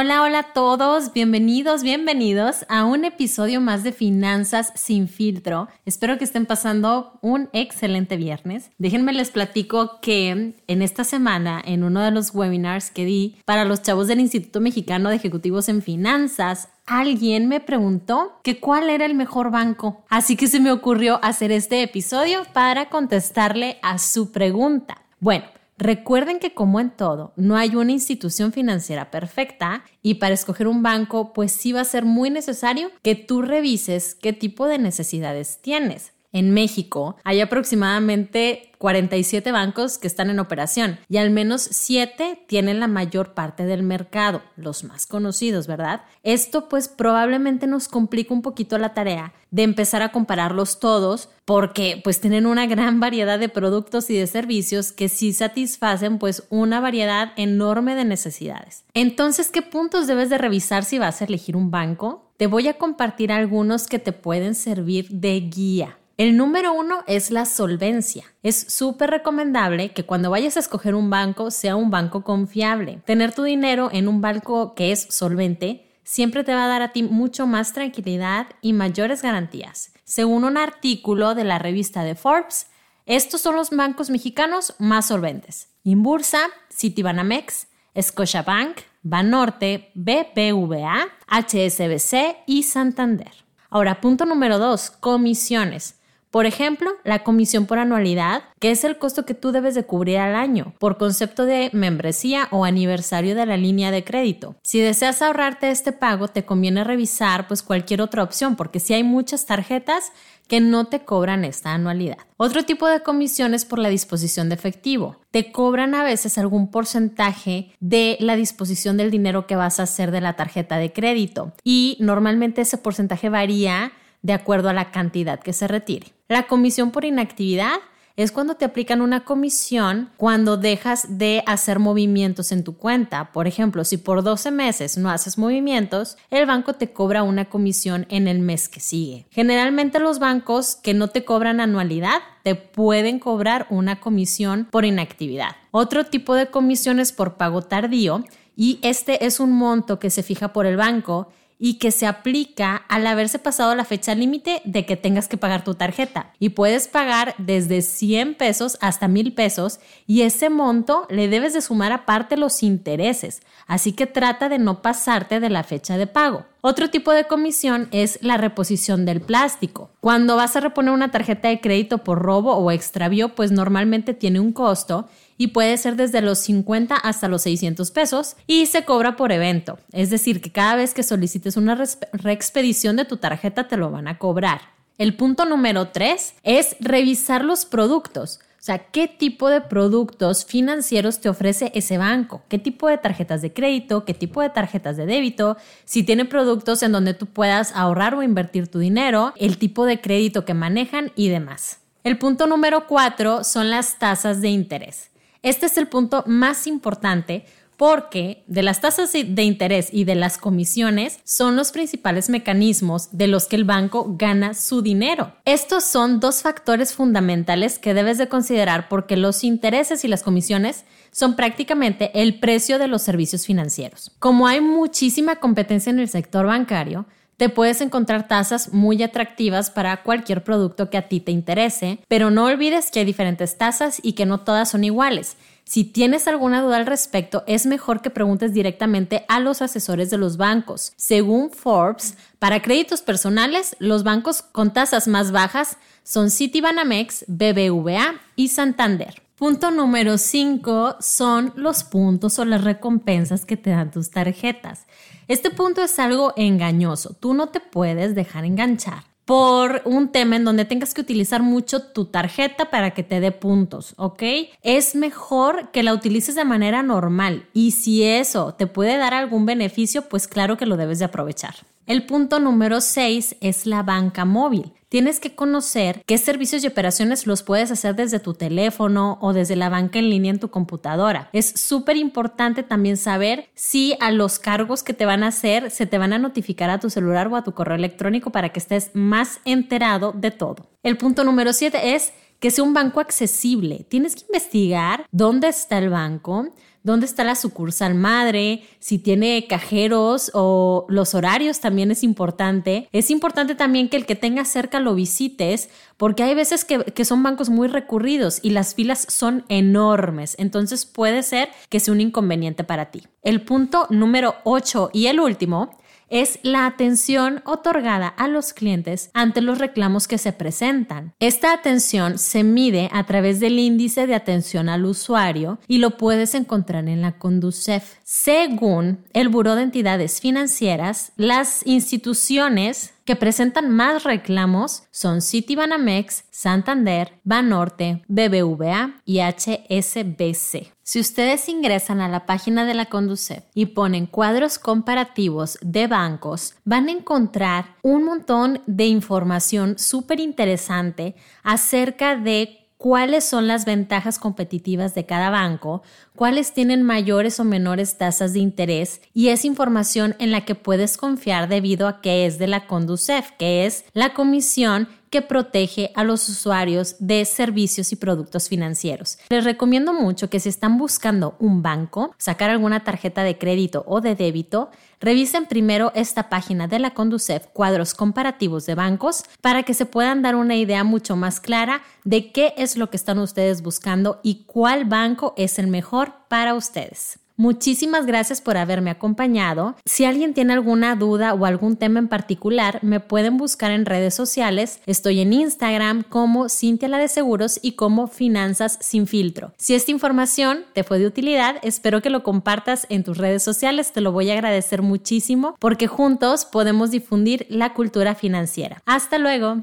Hola, hola a todos, bienvenidos, bienvenidos a un episodio más de Finanzas sin filtro. Espero que estén pasando un excelente viernes. Déjenme les platico que en esta semana, en uno de los webinars que di para los chavos del Instituto Mexicano de Ejecutivos en Finanzas, alguien me preguntó que cuál era el mejor banco. Así que se me ocurrió hacer este episodio para contestarle a su pregunta. Bueno, Recuerden que como en todo, no hay una institución financiera perfecta y para escoger un banco, pues sí va a ser muy necesario que tú revises qué tipo de necesidades tienes. En México hay aproximadamente 47 bancos que están en operación y al menos 7 tienen la mayor parte del mercado, los más conocidos, ¿verdad? Esto pues probablemente nos complica un poquito la tarea de empezar a compararlos todos porque pues tienen una gran variedad de productos y de servicios que sí satisfacen pues una variedad enorme de necesidades. Entonces, ¿qué puntos debes de revisar si vas a elegir un banco? Te voy a compartir algunos que te pueden servir de guía. El número uno es la solvencia. Es súper recomendable que cuando vayas a escoger un banco sea un banco confiable. Tener tu dinero en un banco que es solvente siempre te va a dar a ti mucho más tranquilidad y mayores garantías. Según un artículo de la revista de Forbes, estos son los bancos mexicanos más solventes. Inbursa, Citibanamex, Scotiabank, Banorte, BBVA, HSBC y Santander. Ahora, punto número dos, comisiones. Por ejemplo, la comisión por anualidad, que es el costo que tú debes de cubrir al año por concepto de membresía o aniversario de la línea de crédito. Si deseas ahorrarte este pago, te conviene revisar pues cualquier otra opción porque si hay muchas tarjetas que no te cobran esta anualidad. Otro tipo de comisión es por la disposición de efectivo. Te cobran a veces algún porcentaje de la disposición del dinero que vas a hacer de la tarjeta de crédito y normalmente ese porcentaje varía de acuerdo a la cantidad que se retire. La comisión por inactividad es cuando te aplican una comisión cuando dejas de hacer movimientos en tu cuenta. Por ejemplo, si por 12 meses no haces movimientos, el banco te cobra una comisión en el mes que sigue. Generalmente los bancos que no te cobran anualidad te pueden cobrar una comisión por inactividad. Otro tipo de comisión es por pago tardío y este es un monto que se fija por el banco y que se aplica al haberse pasado la fecha límite de que tengas que pagar tu tarjeta. Y puedes pagar desde 100 pesos hasta 1000 pesos y ese monto le debes de sumar aparte los intereses. Así que trata de no pasarte de la fecha de pago. Otro tipo de comisión es la reposición del plástico. Cuando vas a reponer una tarjeta de crédito por robo o extravío, pues normalmente tiene un costo y puede ser desde los 50 hasta los 600 pesos y se cobra por evento. Es decir, que cada vez que solicites una reexpedición de tu tarjeta te lo van a cobrar. El punto número 3 es revisar los productos. O sea, ¿qué tipo de productos financieros te ofrece ese banco? ¿Qué tipo de tarjetas de crédito? ¿Qué tipo de tarjetas de débito? Si tiene productos en donde tú puedas ahorrar o invertir tu dinero, el tipo de crédito que manejan y demás. El punto número cuatro son las tasas de interés. Este es el punto más importante porque de las tasas de interés y de las comisiones son los principales mecanismos de los que el banco gana su dinero. Estos son dos factores fundamentales que debes de considerar porque los intereses y las comisiones son prácticamente el precio de los servicios financieros. Como hay muchísima competencia en el sector bancario, te puedes encontrar tasas muy atractivas para cualquier producto que a ti te interese, pero no olvides que hay diferentes tasas y que no todas son iguales. Si tienes alguna duda al respecto, es mejor que preguntes directamente a los asesores de los bancos. Según Forbes, para créditos personales, los bancos con tasas más bajas son Citibanamex, BBVA y Santander. Punto número 5 son los puntos o las recompensas que te dan tus tarjetas. Este punto es algo engañoso. Tú no te puedes dejar enganchar por un tema en donde tengas que utilizar mucho tu tarjeta para que te dé puntos, ¿ok? Es mejor que la utilices de manera normal y si eso te puede dar algún beneficio, pues claro que lo debes de aprovechar. El punto número 6 es la banca móvil. Tienes que conocer qué servicios y operaciones los puedes hacer desde tu teléfono o desde la banca en línea en tu computadora. Es súper importante también saber si a los cargos que te van a hacer se te van a notificar a tu celular o a tu correo electrónico para que estés más enterado de todo. El punto número 7 es que sea un banco accesible. Tienes que investigar dónde está el banco, dónde está la sucursal madre, si tiene cajeros o los horarios también es importante. Es importante también que el que tenga cerca lo visites porque hay veces que, que, son bancos muy recurridos y las filas son enormes. Entonces puede ser que sea un inconveniente para ti. El punto número 8 y el último es la atención otorgada a los clientes ante los reclamos que se presentan. Esta atención se mide a través del índice de atención al usuario y lo puedes encontrar en la Conducef. Según el Buró de Entidades Financieras, las instituciones que presentan más reclamos son Citibanamex, Santander, Banorte, BBVA y HSBC. Si ustedes ingresan a la página de la Conducef y ponen cuadros comparativos de bancos, van a encontrar un montón de información súper interesante acerca de cuáles son las ventajas competitivas de cada banco, cuáles tienen mayores o menores tasas de interés y es información en la que puedes confiar debido a que es de la Conducef, que es la comisión que protege a los usuarios de servicios y productos financieros. Les recomiendo mucho que si están buscando un banco, sacar alguna tarjeta de crédito o de débito, revisen primero esta página de la Conducef, cuadros comparativos de bancos, para que se puedan dar una idea mucho más clara de qué es lo que están ustedes buscando y cuál banco es el mejor para ustedes. Muchísimas gracias por haberme acompañado. Si alguien tiene alguna duda o algún tema en particular, me pueden buscar en redes sociales. Estoy en Instagram como Cintia la de Seguros y como Finanzas sin filtro. Si esta información te fue de utilidad, espero que lo compartas en tus redes sociales. Te lo voy a agradecer muchísimo porque juntos podemos difundir la cultura financiera. Hasta luego.